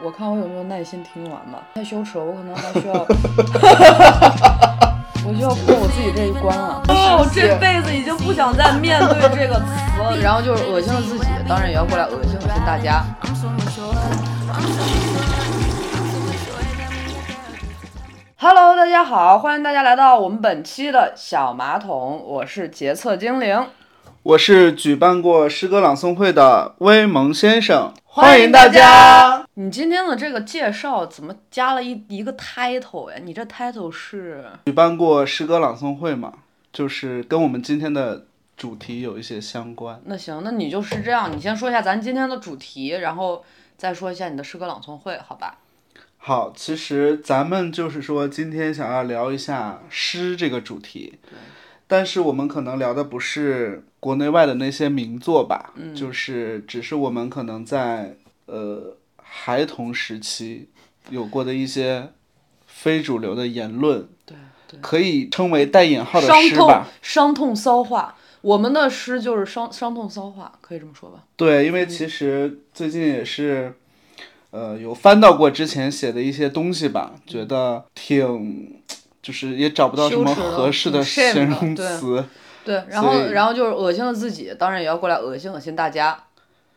我看我有没有耐心听完吧。太羞耻了，我可能还需要，我就要过我自己这一关了。哦，这辈子已经不想再面对这个词了。然后就是恶心了自己，当然也要过来恶心恶心大家。Hello，大家好，欢迎大家来到我们本期的小马桶，我是洁厕精灵。我是举办过诗歌朗诵会的威蒙先生，欢迎大家。你今天的这个介绍怎么加了一一个 title 呀？你这 title 是举办过诗歌朗诵会吗？就是跟我们今天的主题有一些相关。那行，那你就是这样，你先说一下咱今天的主题，然后再说一下你的诗歌朗诵会，好吧？好，其实咱们就是说今天想要聊一下诗这个主题。但是我们可能聊的不是国内外的那些名作吧，就是只是我们可能在呃孩童时期有过的一些非主流的言论，对，可以称为带引号的诗吧。伤痛骚话，我们的诗就是伤伤痛骚话，可以这么说吧？对，因为其实最近也是呃有翻到过之前写的一些东西吧，觉得挺。就是也找不到什么合适的形容词，对，然后然后就是恶心了自己，当然也要过来恶心恶心大家，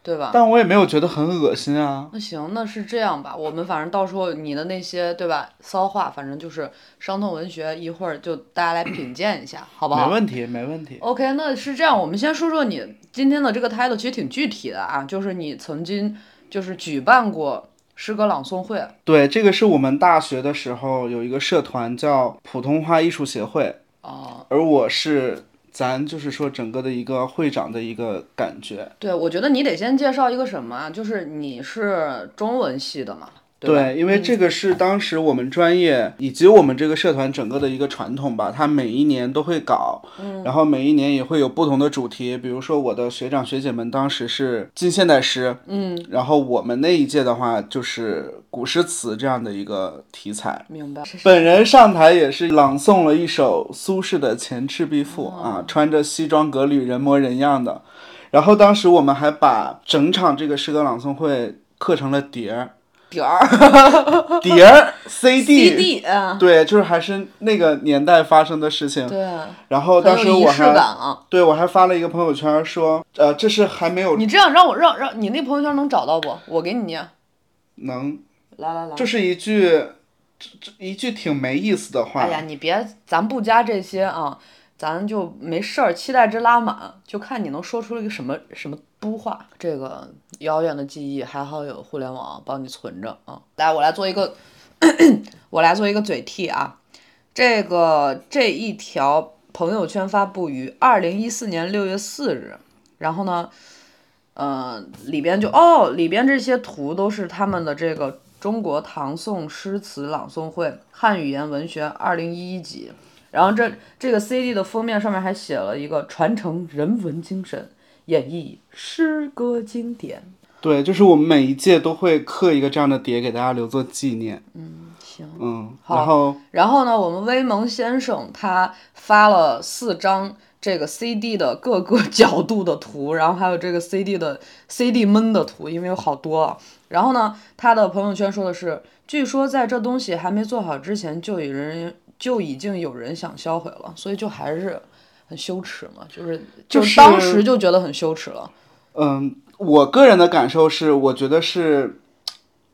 对吧？但我也没有觉得很恶心啊。那行，那是这样吧，我们反正到时候你的那些对吧，骚话，反正就是伤痛文学，一会儿就大家来品鉴一下，好不好？没问题，没问题。OK，那是这样，我们先说说你今天的这个 title，其实挺具体的啊，就是你曾经就是举办过。诗歌朗诵会，对，这个是我们大学的时候有一个社团叫普通话艺术协会，哦，而我是咱就是说整个的一个会长的一个感觉。对，我觉得你得先介绍一个什么啊，就是你是中文系的嘛。对，因为这个是当时我们专业以及我们这个社团整个的一个传统吧，它每一年都会搞，然后每一年也会有不同的主题。比如说我的学长学姐们当时是近现代诗，嗯，然后我们那一届的话就是古诗词这样的一个题材。明白。本人上台也是朗诵了一首苏轼的《前赤壁赋》啊，穿着西装革履，人模人样的。然后当时我们还把整场这个诗歌朗诵会刻成了碟儿。碟儿，碟儿，CD，对，就是还是那个年代发生的事情。对。然后当时我还，对我还发了一个朋友圈说，呃，这是还没有。你这样让我让让你那朋友圈能找到不？我给你念。能。来来来。这是一句，这这一句挺没意思的话。哎呀，你别，咱不加这些啊。咱就没事儿，期待值拉满，就看你能说出一个什么什么都话。这个遥远的记忆，还好有互联网帮你存着啊。来，我来做一个，我来做一个嘴替啊。这个这一条朋友圈发布于二零一四年六月四日，然后呢，嗯，里边就哦，里边这些图都是他们的这个中国唐宋诗词朗诵会汉语言文学二零一一级。然后这这个 CD 的封面上面还写了一个传承人文精神，演绎诗歌经典。对，就是我们每一届都会刻一个这样的碟给大家留作纪念。嗯，行。嗯，然后然后呢，我们威蒙先生他发了四张这个 CD 的各个 角度的图，然后还有这个 CD 的 CD 闷的图，因为有好多。然后呢，他的朋友圈说的是，据说在这东西还没做好之前，就有人。就已经有人想销毁了，所以就还是很羞耻嘛，就是就当时就觉得很羞耻了。嗯，我个人的感受是，我觉得是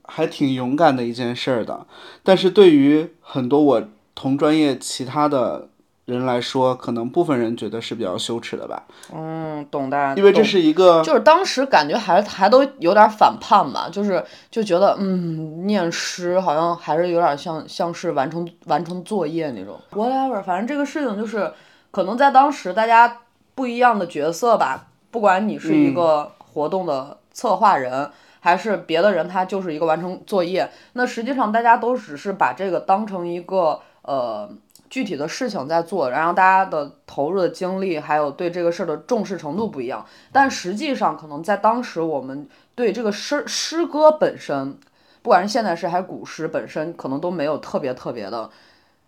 还挺勇敢的一件事儿的，但是对于很多我同专业其他的。人来说，可能部分人觉得是比较羞耻的吧。嗯，懂的。因为这是一个，就是当时感觉还还都有点反叛吧，就是就觉得，嗯，念诗好像还是有点像像是完成完成作业那种。Whatever，反正这个事情就是，可能在当时大家不一样的角色吧，不管你是一个活动的策划人，还是别的人，他就是一个完成作业。那实际上大家都只是把这个当成一个呃。具体的事情在做，然后大家的投入的精力，还有对这个事儿的重视程度不一样。但实际上，可能在当时，我们对这个诗诗歌本身，不管是现代诗还是古诗本身，可能都没有特别特别的，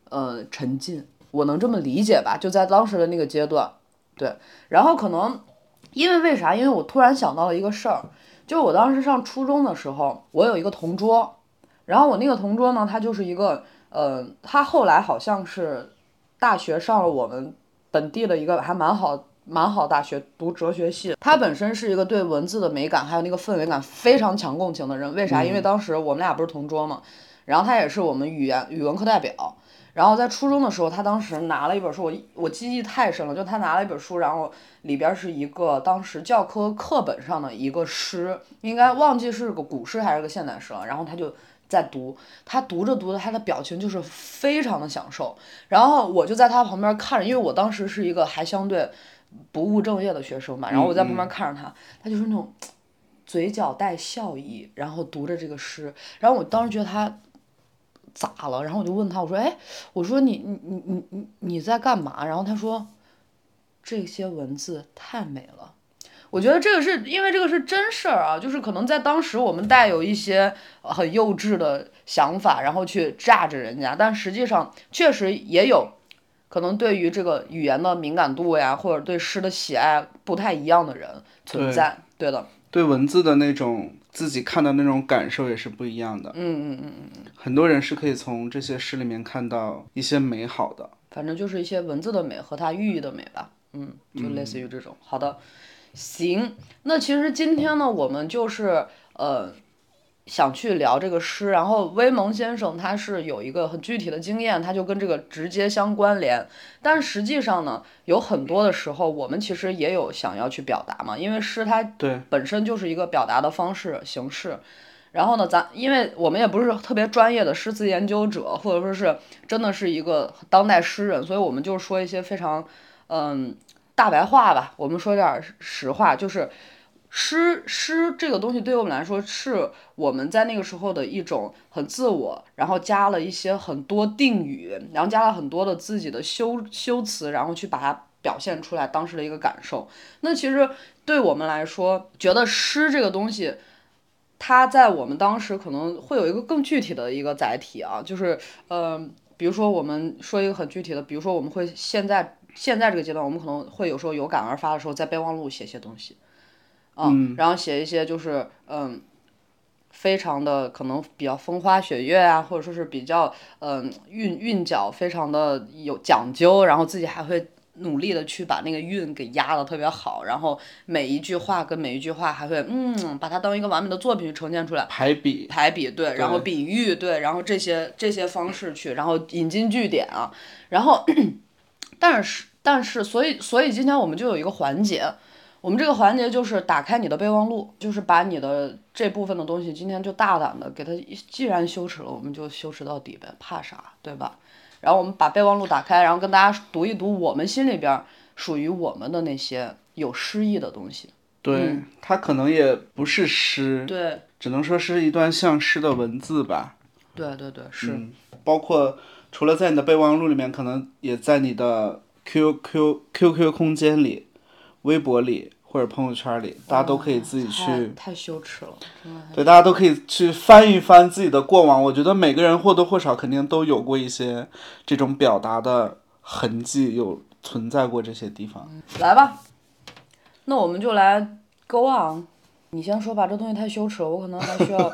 呃，沉浸。我能这么理解吧？就在当时的那个阶段，对。然后可能，因为为啥？因为我突然想到了一个事儿，就我当时上初中的时候，我有一个同桌，然后我那个同桌呢，他就是一个，呃，他后来好像是大学上了我们本地的一个还蛮好蛮好大学读哲学系。他本身是一个对文字的美感还有那个氛围感非常强共情的人。为啥？因为当时我们俩不是同桌嘛，然后他也是我们语言语文课代表。然后在初中的时候，他当时拿了一本书，我我记忆太深了，就他拿了一本书，然后里边是一个当时教科课本上的一个诗，应该忘记是个古诗还是个现代诗了。然后他就在读，他读着读着，他的表情就是非常的享受。然后我就在他旁边看着，因为我当时是一个还相对不务正业的学生嘛，然后我在旁边看着他，他就是那种嘴角带笑意，然后读着这个诗，然后我当时觉得他。咋了？然后我就问他，我说：“哎，我说你你你你你你在干嘛？”然后他说：“这些文字太美了。”我觉得这个是因为这个是真事儿啊，就是可能在当时我们带有一些很幼稚的想法，然后去炸着人家，但实际上确实也有可能对于这个语言的敏感度呀，或者对诗的喜爱不太一样的人存在。对的。对文字的那种自己看的那种感受也是不一样的。嗯嗯嗯嗯嗯。很多人是可以从这些诗里面看到一些美好的。反正就是一些文字的美和它寓意的美吧。嗯，就类似于这种。好的，行。那其实今天呢，我们就是呃。想去聊这个诗，然后威蒙先生他是有一个很具体的经验，他就跟这个直接相关联。但实际上呢，有很多的时候，我们其实也有想要去表达嘛，因为诗它本身就是一个表达的方式形式。然后呢，咱因为我们也不是特别专业的诗词研究者，或者说是真的是一个当代诗人，所以我们就说一些非常嗯大白话吧。我们说点实话，就是。诗诗这个东西对于我们来说，是我们在那个时候的一种很自我，然后加了一些很多定语，然后加了很多的自己的修修辞，然后去把它表现出来当时的一个感受。那其实对我们来说，觉得诗这个东西，它在我们当时可能会有一个更具体的一个载体啊，就是呃，比如说我们说一个很具体的，比如说我们会现在现在这个阶段，我们可能会有时候有感而发的时候，在备忘录写些东西。嗯，然后写一些就是嗯，非常的可能比较风花雪月啊，或者说是比较嗯韵韵脚非常的有讲究，然后自己还会努力的去把那个韵给压的特别好，然后每一句话跟每一句话还会嗯把它当一个完美的作品去呈现出来。排比。排比对，然后比喻对，然后这些这些方式去，然后引经据典啊，然后，但是但是所以所以今天我们就有一个环节。我们这个环节就是打开你的备忘录，就是把你的这部分的东西，今天就大胆的给它，既然羞耻了，我们就羞耻到底呗，怕啥，对吧？然后我们把备忘录打开，然后跟大家读一读我们心里边属于我们的那些有诗意的东西。对，它可能也不是诗，对，只能说是一段像诗的文字吧。对对对，是。包括除了在你的备忘录里面，可能也在你的 Q Q Q Q 空间里。微博里或者朋友圈里，大家都可以自己去。太羞耻了。对，大家都可以去翻一翻自己的过往。我觉得每个人或多或少肯定都有过一些这种表达的痕迹，有存在过这些地方。来吧，那我们就来 go on。你先说吧，这东西太羞耻了，我可能还需要，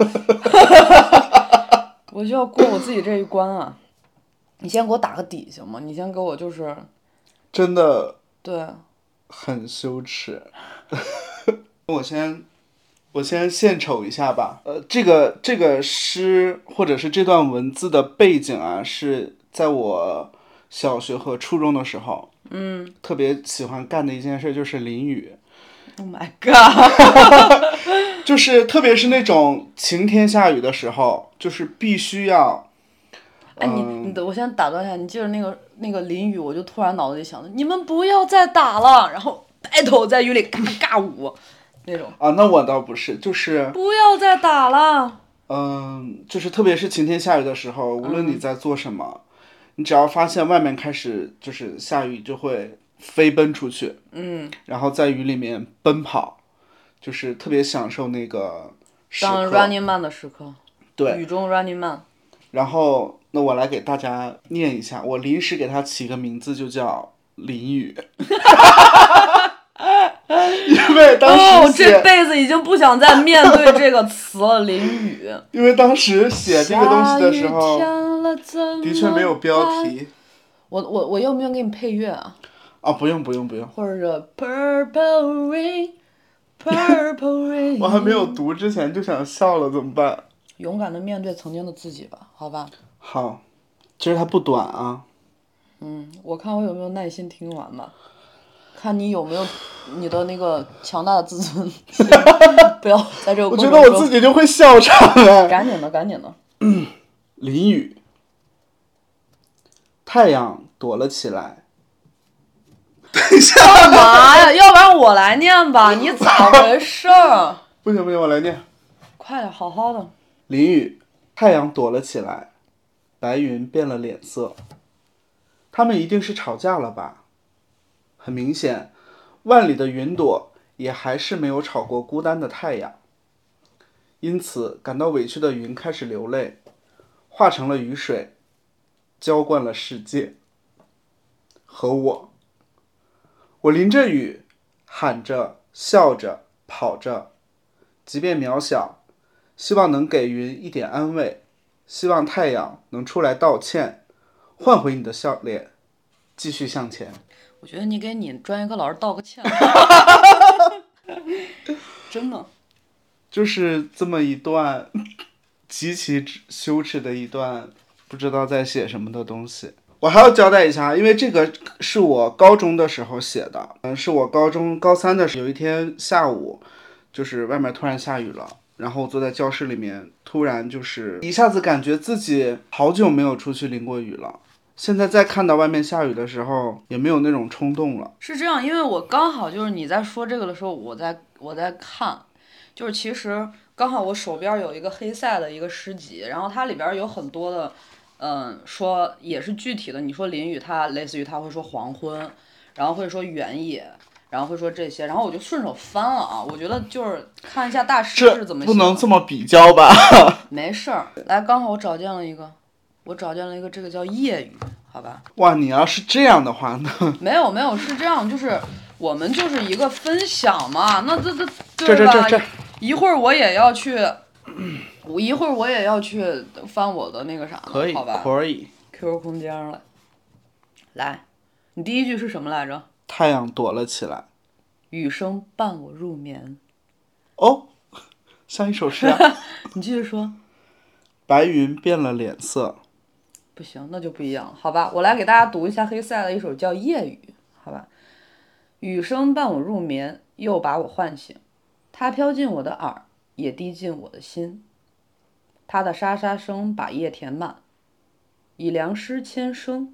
我需要过我自己这一关啊。你先给我打个底行吗？你先给我就是。真的。对。很羞耻，我先，我先献丑一下吧。呃，这个这个诗或者是这段文字的背景啊，是在我小学和初中的时候，嗯，特别喜欢干的一件事就是淋雨。Oh my god！就是特别是那种晴天下雨的时候，就是必须要。哎，你你等我先打断一下，你记得那个那个淋雨，我就突然脑子里想着，你们不要再打了，然后白头在雨里嘎嘎舞，那种。啊，那我倒不是，就是不要再打了。嗯，就是特别是晴天下雨的时候，无论你在做什么，你只要发现外面开始就是下雨，就会飞奔出去，嗯，然后在雨里面奔跑，就是特别享受那个时刻。当 Running Man 的时刻。对。雨中 Running Man。然后。那我来给大家念一下，我临时给它起个名字，就叫淋雨。因为当时这辈子已经不想再面对这个词了。淋雨。因为当时写这个东西的时候，的确没有标。题。我我我用不用给你配乐啊？啊，不用不用不用，或者是 Purple Rain，Purple Rain。我还没有读之前就想笑了，怎么办？勇敢的面对曾经的自己吧，好吧。好，其实它不短啊。嗯，我看我有没有耐心听完吧，看你有没有 你的那个强大的自尊，不要在这个我。觉得我自己就会笑场哎。赶紧的，赶紧的。淋雨，太阳躲了起来。等一下干嘛呀？要不然我来念吧，你咋回事儿？不行不行，我来念。快点，好好的。淋雨，太阳躲了起来，白云变了脸色。他们一定是吵架了吧？很明显，万里的云朵也还是没有吵过孤单的太阳。因此，感到委屈的云开始流泪，化成了雨水，浇灌了世界和我。我淋着雨，喊着、笑着、跑着，即便渺小，希望能给云一点安慰，希望太阳能出来道歉，换回你的笑脸，继续向前。我觉得你给你专业课老师道个歉。真的。就是这么一段 极其羞耻的一段，不知道在写什么的东西。我还要交代一下，因为这个是我高中的时候写的，嗯，是我高中高三的时候，有一天下午，就是外面突然下雨了，然后坐在教室里面，突然就是一下子感觉自己好久没有出去淋过雨了。现在再看到外面下雨的时候，也没有那种冲动了。是这样，因为我刚好就是你在说这个的时候，我在我在看，就是其实刚好我手边有一个黑塞的一个诗集，然后它里边有很多的，嗯，说也是具体的。你说淋雨，它类似于它会说黄昏，然后会说原野，然后会说这些，然后我就顺手翻了啊。我觉得就是看一下大师是怎么写。不能这么比较吧？没事儿，来，刚好我找见了一个，我找见了一个，这个叫夜雨，好吧？哇，你要是这样的话呢？没有没有，是这样，就是我们就是一个分享嘛，那这这这对吧？这这这，一会儿我也要去，我一会儿我也要去翻我的那个啥呢，可以好吧可以。？QQ 空间了，来，你第一句是什么来着？太阳躲了起来。雨声伴我入眠。哦，像一首诗啊。你继续说。白云变了脸色。不行，那就不一样了，好吧？我来给大家读一下黑塞的一首叫《夜雨》，好吧？雨声伴我入眠，又把我唤醒，它飘进我的耳，也滴进我的心。它的沙沙声把夜填满，以良诗千声，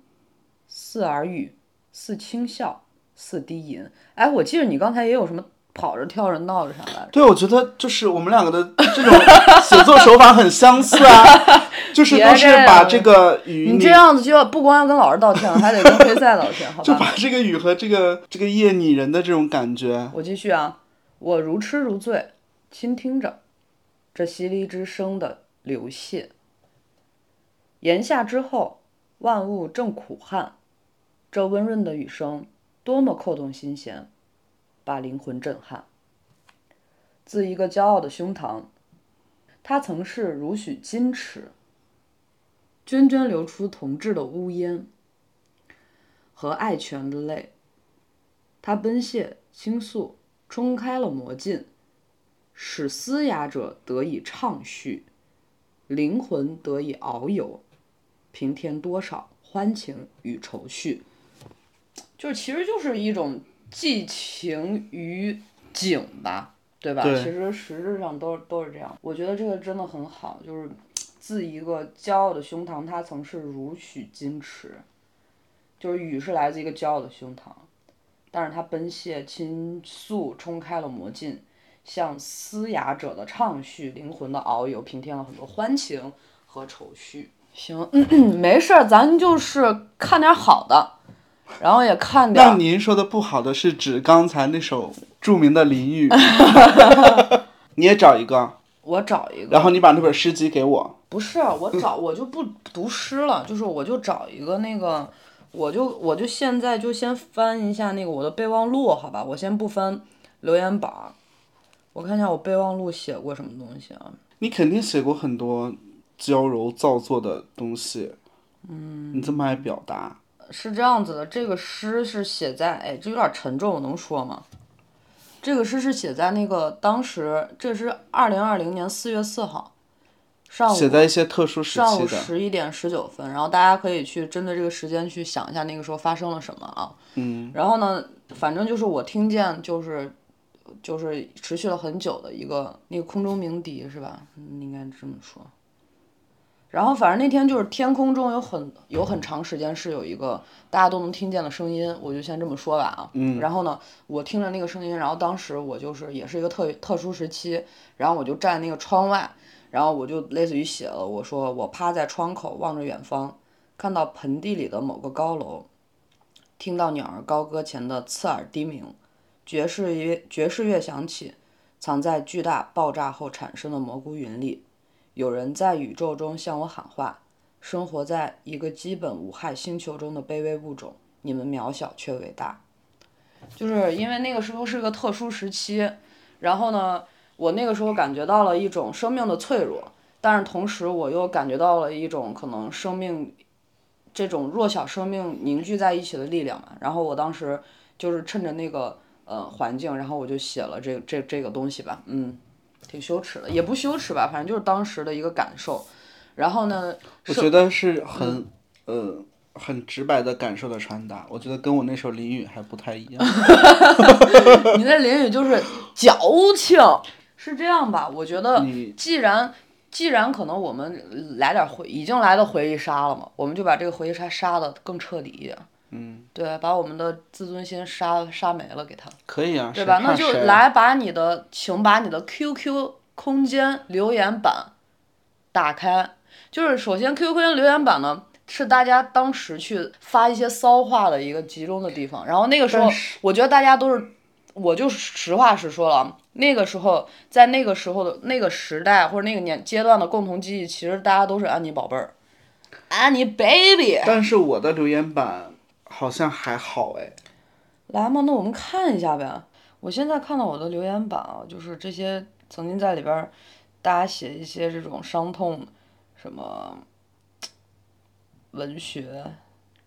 似耳语，似轻笑，似低吟。哎，我记得你刚才也有什么跑着跳着闹着啥来着？对，我觉得就是我们两个的这种写作手法很相似啊，就是都是把这个雨你这样子就要不光要跟老师道歉，还得跟黑塞道歉，好吧？就把这个雨和这个这个夜拟人的这种感觉。我继续啊，我如痴如醉，倾听着这淅沥之声的流泻。炎夏之后，万物正苦旱，这温润的雨声多么扣动心弦，把灵魂震撼。自一个骄傲的胸膛，它曾是如许矜持，涓涓流出同志的呜咽和爱泉的泪。它奔泻倾诉，冲开了魔镜，使嘶哑者得以畅叙，灵魂得以遨游，平添多少欢情与愁绪。就是其实就是一种寄情于景吧，对吧？对其实实质上都都是这样。我觉得这个真的很好，就是自一个骄傲的胸膛，它曾是如许矜持，就是雨是来自一个骄傲的胸膛。但是它奔泻倾诉，冲开了魔镜，向嘶哑者的畅叙，灵魂的遨游，平添了很多欢情和愁绪。行，没事儿，咱就是看点好的，然后也看点那您说的不好的是指刚才那首著名的淋雨，你也找一个，我找一个，然后你把那本诗集给我。不是我找我就不读诗了，就是我就找一个那个，我就我就现在就先翻一下那个我的备忘录，好吧，我先不翻留言板儿，我看一下我备忘录写过什么东西啊？你肯定写过很多娇柔造作的东西。嗯。你这么爱表达。是这样子的，这个诗是写在，哎，这有点沉重，我能说吗？这个诗是写在那个当时，这是二零二零年四月四号，上午写在一些特殊时期的上午十一点十九分，然后大家可以去针对这个时间去想一下那个时候发生了什么啊。嗯。然后呢，反正就是我听见就是就是持续了很久的一个那个空中鸣笛是吧？嗯，应该这么说。然后反正那天就是天空中有很有很长时间是有一个大家都能听见的声音，我就先这么说吧啊。嗯。然后呢，我听着那个声音，然后当时我就是也是一个特特殊时期，然后我就站那个窗外，然后我就类似于写了，我说我趴在窗口望着远方，看到盆地里的某个高楼，听到鸟儿高歌前的刺耳低鸣，爵士乐爵士乐响起，藏在巨大爆炸后产生的蘑菇云里。有人在宇宙中向我喊话，生活在一个基本无害星球中的卑微物种，你们渺小却伟大。就是因为那个时候是个特殊时期，然后呢，我那个时候感觉到了一种生命的脆弱，但是同时我又感觉到了一种可能生命这种弱小生命凝聚在一起的力量嘛。然后我当时就是趁着那个呃环境，然后我就写了这这这个东西吧，嗯。挺羞耻的，也不羞耻吧，反正就是当时的一个感受。然后呢，我觉得是很呃很直白的感受的传达。我觉得跟我那时候淋雨还不太一样。你那淋雨就是矫情，是这样吧？我觉得，既然既然可能我们来点回，已经来的回忆杀了嘛，我们就把这个回忆杀杀的更彻底一点。嗯，对，把我们的自尊心杀杀没了，给他。可以啊，对吧？那就来把你的，请把你的 QQ 空间留言板打开。就是首先，QQ 空间留言板呢，是大家当时去发一些骚话的一个集中的地方。然后那个时候，我觉得大家都是，我就实话实说了，那个时候，在那个时候的那个时代或者那个年阶段的共同记忆，其实大家都是安妮宝贝儿，安妮 baby。但是我的留言板。好像还好哎，来嘛，那我们看一下呗。我现在看到我的留言板啊，就是这些曾经在里边，大家写一些这种伤痛，什么文学，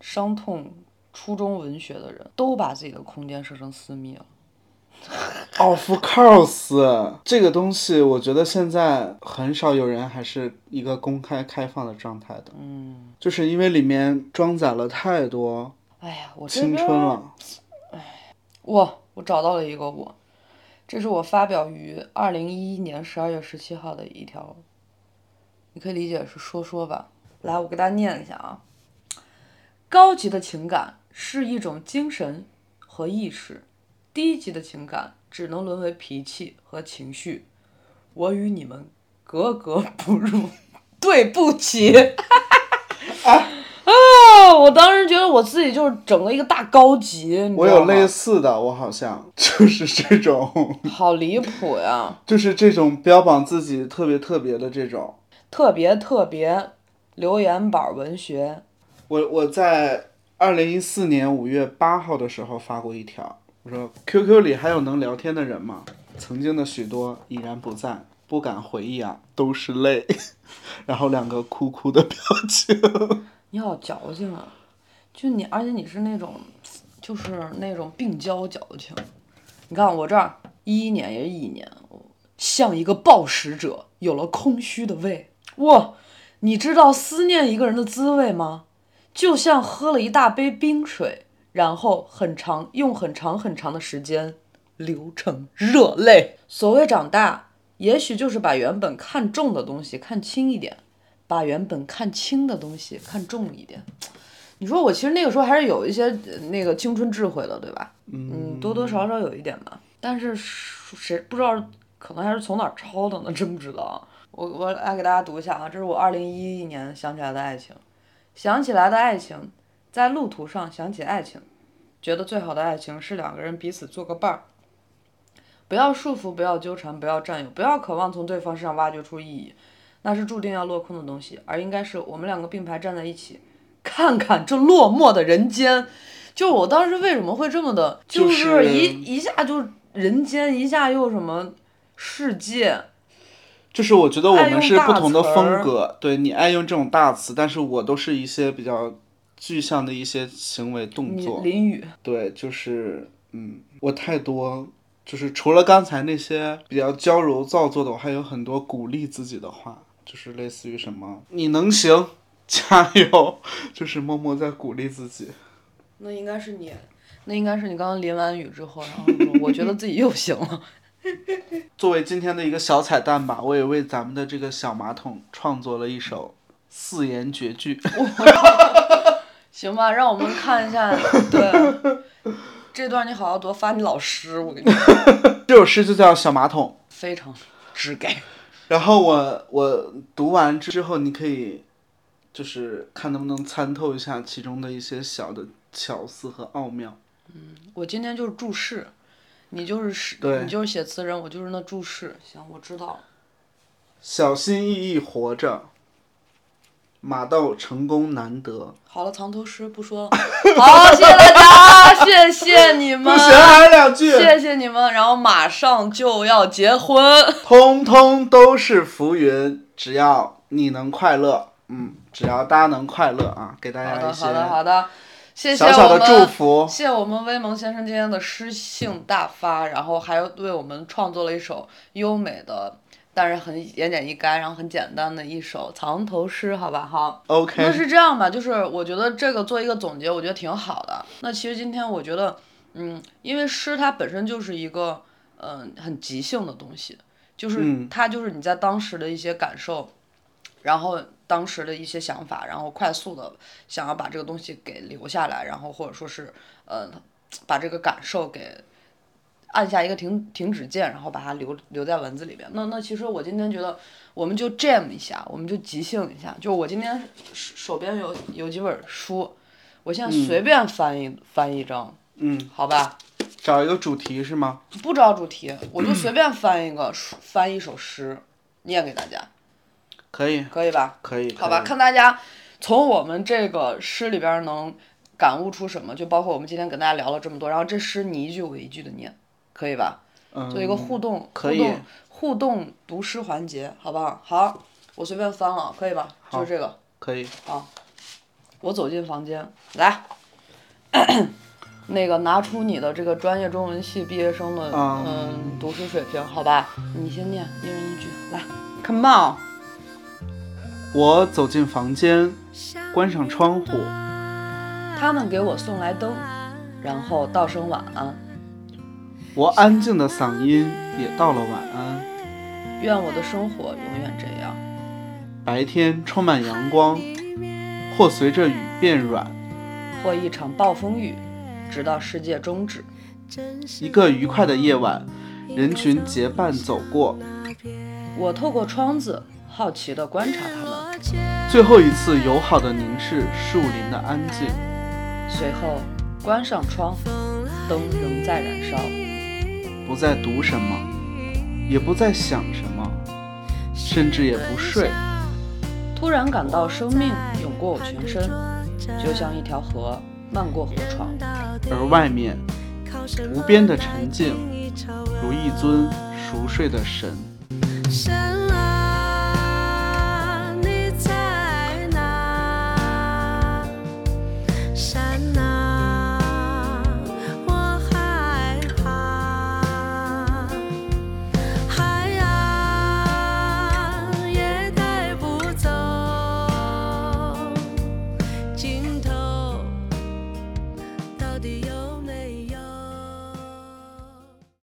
伤痛初中文学的人，都把自己的空间设成私密了。Of course，这个东西我觉得现在很少有人还是一个公开开放的状态的。嗯，就是因为里面装载了太多。哎呀，我青春了。哎，哇，我找到了一个我，这是我发表于二零一一年十二月十七号的一条，你可以理解是说说吧。来，我给大家念一下啊。高级的情感是一种精神和意识，低级的情感只能沦为脾气和情绪。我与你们格格不入，对不起。我当时觉得我自己就是整了一个大高级，我有类似的，我好像 就是这种。好离谱呀！就是这种标榜自己特别特别的这种。特别特别留言板文学。我我在二零一四年五月八号的时候发过一条，我说 QQ 里还有能聊天的人吗？曾经的许多已然不在，不敢回忆啊，都是泪。然后两个哭哭的表情。你好矫情啊！就你，而且你是那种，就是那种病娇矫情。你看我这儿一一年也是一年，像一个暴食者，有了空虚的胃。哇，你知道思念一个人的滋味吗？就像喝了一大杯冰水，然后很长用很长很长的时间流成热泪。所谓长大，也许就是把原本看重的东西看轻一点。把原本看轻的东西看重一点，你说我其实那个时候还是有一些那个青春智慧的，对吧？嗯，多多少少有一点吧。但是谁不知道，可能还是从哪儿抄的呢？真不知道。我我来给大家读一下啊，这是我二零一一年想起来的爱情，想起来的爱情，在路途上想起爱情，觉得最好的爱情是两个人彼此做个伴儿，不要束缚，不要纠缠，不要占有，不要渴望从对方身上挖掘出意义。那是注定要落空的东西，而应该是我们两个并排站在一起，看看这落寞的人间。就我当时为什么会这么的，就是一一下就人间，一下又什么世界，就是我觉得我们是不同的风格，对你爱用这种大词，但是我都是一些比较具象的一些行为动作。淋雨，对，就是嗯，我太多，就是除了刚才那些比较娇柔造作的，我还有很多鼓励自己的话，就是类似于什么“你能行，加油”，就是默默在鼓励自己。那应该是你，那应该是你刚刚淋完雨之后，然后说我觉得自己又行了。作为今天的一个小彩蛋吧，我也为咱们的这个小马桶创作了一首四言绝句。行吧，让我们看一下，对，这段你好好多发你老师，我跟你说，这首诗就叫《小马桶》。非常直给。然后我我读完之后，你可以就是看能不能参透一下其中的一些小的巧思和奥妙。嗯我今天就是注释，你就是诗，对你就是写词人，我就是那注释。行，我知道了。小心翼翼活着，马到成功难得。好了，藏头诗不说了。好，谢谢大家，谢谢你们不，行，还有两句，谢谢你们。然后马上就要结婚，通通都是浮云，只要你能快乐，嗯，只要大家能快乐啊，给大，家一些好的，好的，谢谢小小的我们祝福。谢谢我们威蒙先生今天的诗性大发，然后还为我们创作了一首优美的，但是很言简意赅，然后很简单的一首藏头诗，好吧？好。那 OK，那是这样吧，就是我觉得这个做一个总结，我觉得挺好的。那其实今天我觉得，嗯，因为诗它本身就是一个嗯、很即兴的东西，就是嗯它就是你在当时的一些感受，然后当时的一些想法，然后快速的想要把这个东西给留下来，然后或者说是呃把这个感受给按下一个停停止键，然后把它留留在文字里边。那那其实我今天觉得，我们就 jam 一下，我们就即兴一下。就我今天手手边有有几本书，我现在随便翻一、翻一张，嗯，好吧？找一个主题是吗？不找主题，我就随便翻一个书，翻一首诗，念给大家，可以，可以吧？可以，好吧，看大家从我们这个诗里边能感悟出什么，就包括我们今天跟大家聊了这么多，然后这诗你一句我一句的念，可以吧？嗯，做一个互动，可以互动互动读诗环节，好不好？好，我随便翻了，可以吧？就是这个，可以，好我走进房间，来，那个拿出你的这个专业中文系毕业生的啊嗯读诗水平，好吧？你先念，一人一句，来，Come on。我走进房间，关上窗户，他们给我送来灯，然后道声晚安。我安静的嗓音也道了晚安。愿我的生活永远这样。白天充满阳光，或随着雨变软。或一场暴风雨，直到世界终止。一个愉快的夜晚，人群结伴走过。我透过窗子，好奇地观察他们，最后一次友好的凝视树林的安静。随后关上窗，灯仍在燃烧。不再读什么，也不再想什么，甚至也不睡。突然感到生命涌过我全身，就像一条河漫过河床。而外面无边的沉静，如一尊熟睡的神。